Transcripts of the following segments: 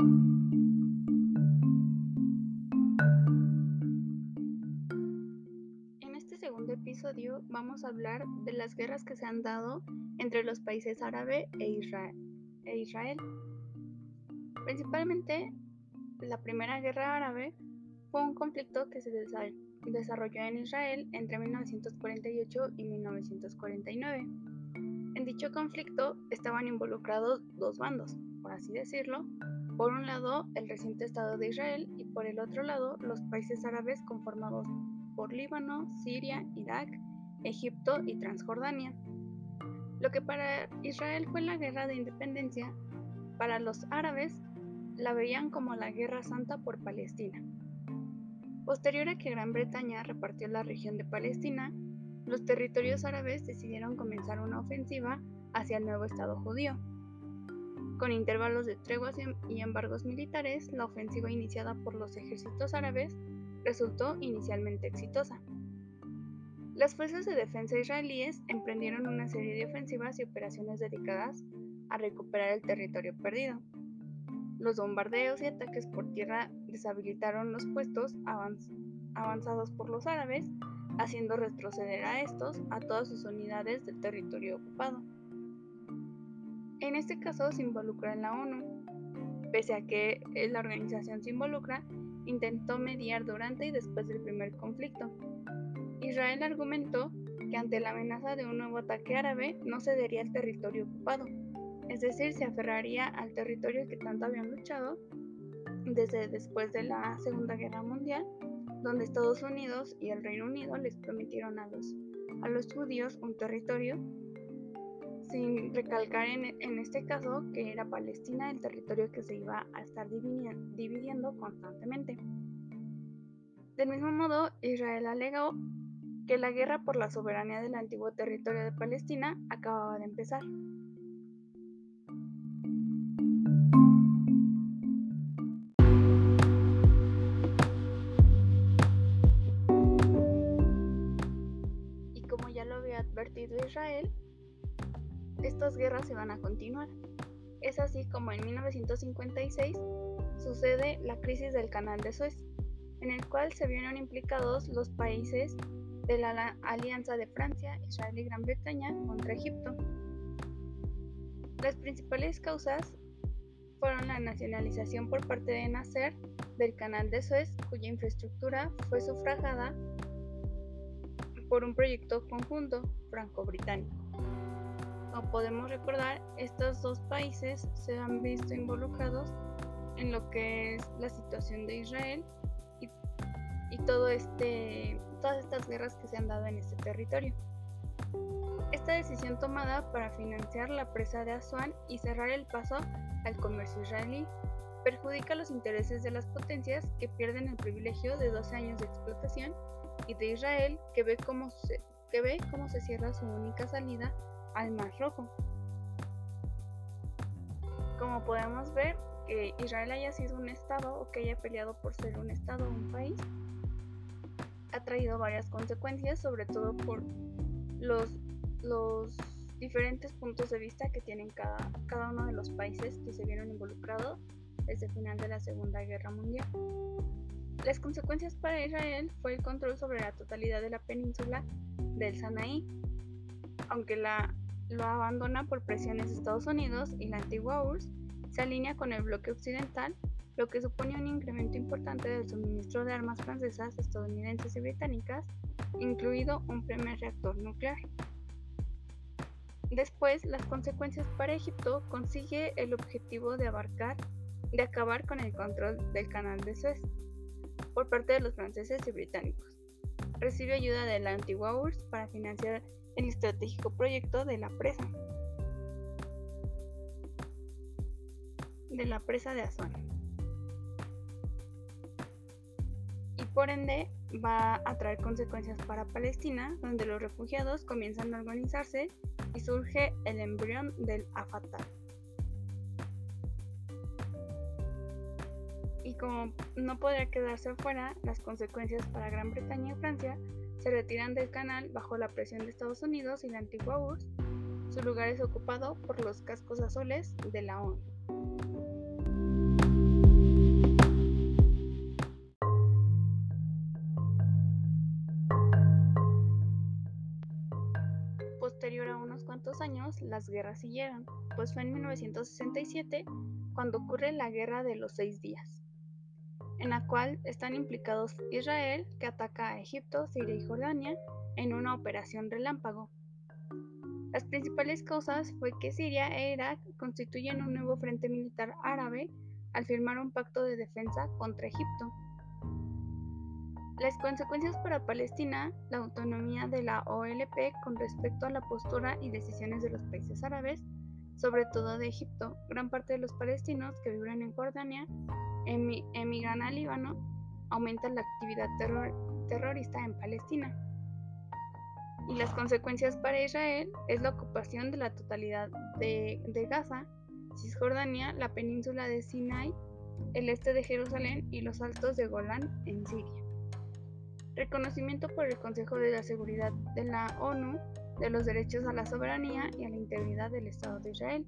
En este segundo episodio vamos a hablar de las guerras que se han dado entre los países árabe e Israel. E Israel. Principalmente, la Primera Guerra Árabe fue un conflicto que se desarrolló en Israel entre 1948 y 1949. En dicho conflicto estaban involucrados dos bandos, por así decirlo, por un lado el reciente Estado de Israel y por el otro lado los países árabes conformados por Líbano, Siria, Irak, Egipto y Transjordania. Lo que para Israel fue la guerra de independencia, para los árabes la veían como la Guerra Santa por Palestina. Posterior a que Gran Bretaña repartió la región de Palestina, los territorios árabes decidieron comenzar una ofensiva hacia el nuevo Estado judío. Con intervalos de treguas y embargos militares, la ofensiva iniciada por los ejércitos árabes resultó inicialmente exitosa. Las fuerzas de defensa israelíes emprendieron una serie de ofensivas y operaciones dedicadas a recuperar el territorio perdido. Los bombardeos y ataques por tierra deshabilitaron los puestos avanzados por los árabes, haciendo retroceder a estos a todas sus unidades del territorio ocupado. En este caso se involucra la ONU. Pese a que la organización se involucra, intentó mediar durante y después del primer conflicto. Israel argumentó que ante la amenaza de un nuevo ataque árabe no cedería el territorio ocupado, es decir, se aferraría al territorio que tanto habían luchado desde después de la Segunda Guerra Mundial, donde Estados Unidos y el Reino Unido les prometieron a los, a los judíos un territorio, sin recalcar en, este caso que era Palestina el territorio que se iba a estar dividiendo constantemente. Del mismo modo, Israel alegó que la guerra por la soberanía del antiguo territorio de Palestina acababa de empezar. Estas guerras se van a continuar. Es así como en 1956 sucede la crisis del Canal de Suez, en el cual se vieron implicados los países de la alianza de Francia, Israel y Gran Bretaña contra Egipto. Las principales causas fueron la nacionalización por parte de Nasser del Canal de Suez, cuya infraestructura fue sufragada por un proyecto conjunto franco-británico. Como podemos recordar, estos dos países se han visto involucrados en lo que es la situación de Israel y, todo este, todas estas guerras que se han dado en este territorio. Esta decisión tomada para financiar la presa de Asuán y cerrar el paso al comercio israelí perjudica los intereses de las potencias que pierden el privilegio de 12 años de explotación y de Israel que ve cómo se, que ve cómo se cierra su única salida al Mar Rojo. Como podemos ver, que Israel haya sido un estado o que haya peleado por ser un estado o un país ha traído varias consecuencias, sobre todo por los, los diferentes puntos de vista que tienen cada, cada uno de los países que se vieron involucrados desde el final de la Segunda Guerra Mundial. Las consecuencias para Israel fue el control sobre la totalidad de la península del Sanaí, aunque la, lo abandona por presiones de Estados Unidos y la antigua URSS, se alinea con el bloque occidental, lo que supone un incremento importante del suministro de armas francesas, estadounidenses y británicas, incluido un primer reactor nuclear. Después, las consecuencias para Egipto consigue el objetivo de abarcar, de acabar con el control del canal de Suez, por parte de los franceses y británicos. Recibe ayuda de la antigua URSS para financiar el estratégico proyecto de la presa de la presa de Asuán. Y por ende va a traer consecuencias para Palestina, donde los refugiados comienzan a organizarse y surge el embrión del Afatah. y como no podría quedarse afuera, las consecuencias para Gran Bretaña y Francia se retiran del canal bajo la presión de Estados Unidos y la antigua URSS. Su lugar es ocupado por los cascos azules de la ONU. Posterior a unos cuantos años, las guerras siguieron, pues fue en 1967 cuando ocurre la Guerra de los Seis Días en la cual están implicados Israel, que ataca a Egipto, Siria y Jordania en una operación relámpago. Las principales causas fue que Siria e Irak constituyen un nuevo frente militar árabe al firmar un pacto de defensa contra Egipto. Las consecuencias para Palestina, la autonomía de la OLP con respecto a la postura y decisiones de los países árabes, sobre todo de Egipto, gran parte de los palestinos que viven en Jordania emigran al Líbano, aumenta la actividad terrorista en Palestina. Y las consecuencias para Israel es la ocupación de la totalidad de, de Gaza, Cisjordania, la península de Sinai, el este de Jerusalén y los altos de Golán en Siria reconocimiento por el Consejo de la Seguridad de la ONU de los derechos a la soberanía y a la integridad del Estado de Israel.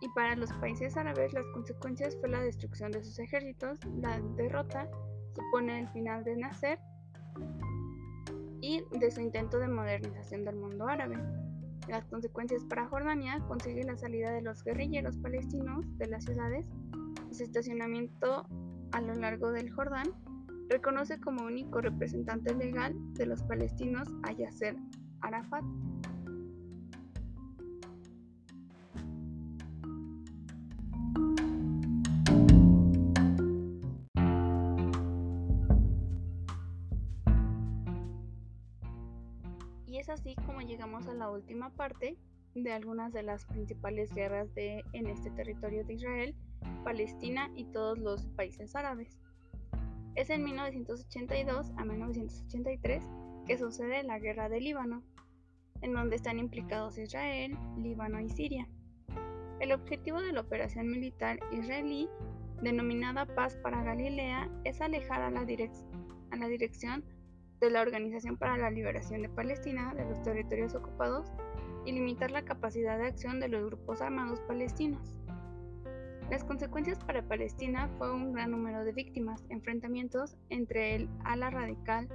Y para los países árabes las consecuencias fue la destrucción de sus ejércitos, la derrota supone el final de Nasser y de su intento de modernización del mundo árabe. Las consecuencias para Jordania consigue la salida de los guerrilleros palestinos de las ciudades su estacionamiento a lo largo del Jordán reconoce como único representante legal de los palestinos a Yasser Arafat. Llegamos a la última parte de algunas de las principales guerras de, en este territorio de Israel, Palestina y todos los países árabes. Es en 1982 a 1983 que sucede la Guerra del Líbano, en donde están implicados Israel, Líbano y Siria. El objetivo de la operación militar israelí, denominada Paz para Galilea, es alejar a la, a la dirección de la Organización para la Liberación de Palestina de los territorios ocupados y limitar la capacidad de acción de los grupos armados palestinos. Las consecuencias para Palestina fue un gran número de víctimas, enfrentamientos entre el ala radical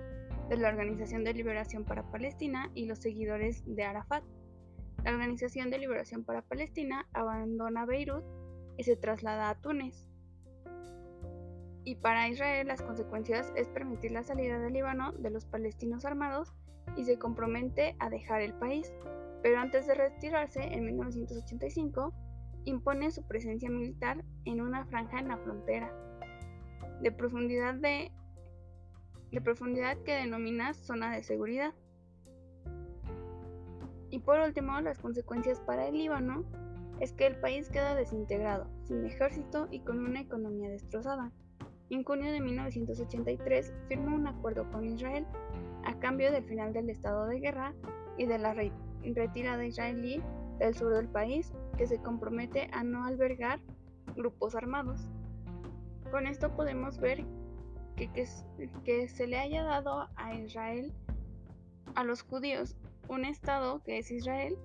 de la Organización de Liberación para Palestina y los seguidores de Arafat. La Organización de Liberación para Palestina abandona Beirut y se traslada a Túnez. Y para Israel las consecuencias es permitir la salida del Líbano de los palestinos armados y se compromete a dejar el país. Pero antes de retirarse, en 1985, impone su presencia militar en una franja en la frontera de profundidad, de, profundidad que denomina zona de seguridad. Y por último, las consecuencias para el Líbano es que el país queda desintegrado, sin ejército y con una economía destrozada. En junio de 1983 firmó un acuerdo con Israel a cambio del final del estado de guerra y de la retirada israelí del sur del país que se compromete a no albergar grupos armados. Con esto podemos ver que, que, se le haya dado a Israel, a los judíos, un estado que es Israel,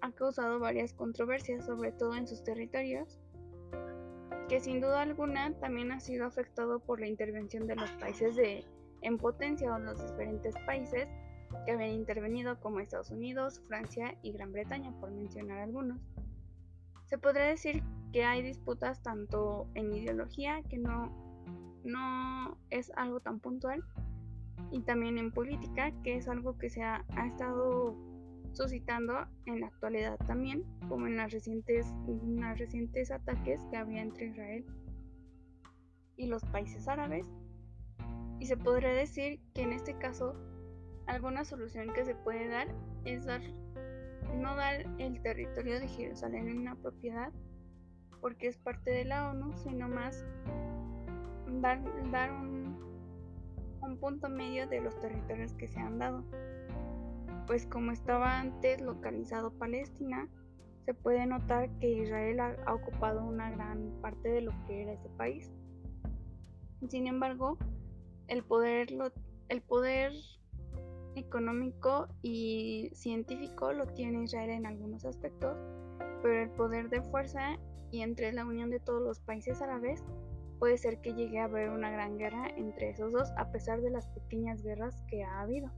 ha causado varias controversias, sobre todo en sus territorios, que sin duda alguna también ha sido afectado por la intervención de los países de, en potencia o los diferentes países que habían intervenido como Estados Unidos, Francia y Gran Bretaña, por mencionar algunos. Se podría decir que hay disputas tanto en ideología, que no, no es algo tan puntual, y también en política, que es algo que se ha, estado suscitando en la actualidad también, como en las recientes, en los recientes ataques que había entre Israel y los países árabes. Y se podría decir que en este caso alguna solución que se puede dar es dar no dar el territorio de Jerusalén en una propiedad porque es parte de la ONU, sino más dar, dar un, un punto medio de los territorios que se han dado. Pues como estaba antes localizado Palestina, se puede notar que Israel ha, ocupado una gran parte de lo que era ese país. Sin embargo, el poder, el poder económico y científico lo tiene Israel en algunos aspectos, pero el poder de fuerza y entre la unión de todos los países árabes puede ser que llegue a haber una gran guerra entre esos dos a pesar de las pequeñas guerras que ha habido.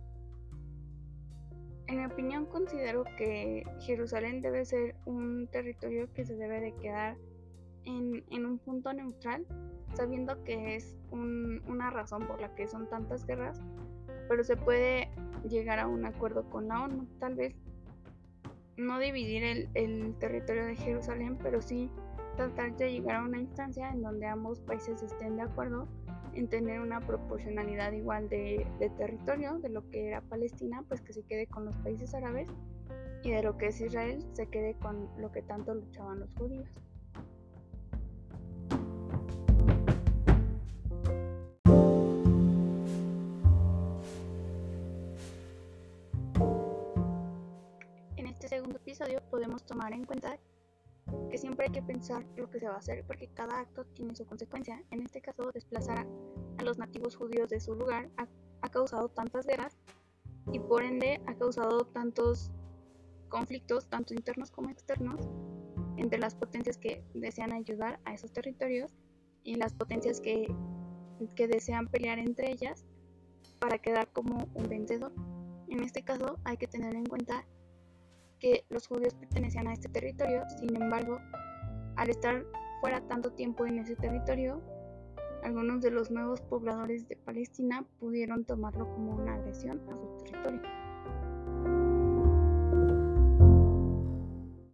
En mi opinión considero que Jerusalén debe ser un territorio que se debe de quedar en, un punto neutral, sabiendo que es una razón por la que son tantas guerras, pero se puede llegar a un acuerdo con la ONU. Tal vez no dividir el territorio de Jerusalén, pero sí tratar de llegar a una instancia en donde ambos países estén de acuerdo en tener una proporcionalidad igual de, territorio de lo que era Palestina, pues que se quede con los países árabes y de lo que es Israel se quede con lo que tanto luchaban los judíos. En este segundo episodio podemos tomar en cuenta que siempre hay que pensar lo que se va a hacer porque cada acto tiene su consecuencia. En este caso, desplazar a, los nativos judíos de su lugar ha, causado tantas guerras y por ende ha causado tantos conflictos, tanto internos como externos, entre las potencias que desean ayudar a esos territorios y las potencias que, que desean pelear entre ellas para quedar como un vencedor. En este caso hay que tener en cuenta que los judíos pertenecían a este territorio, sin embargo, al estar fuera tanto tiempo en ese territorio, algunos de los nuevos pobladores de Palestina pudieron tomarlo como una agresión a su territorio.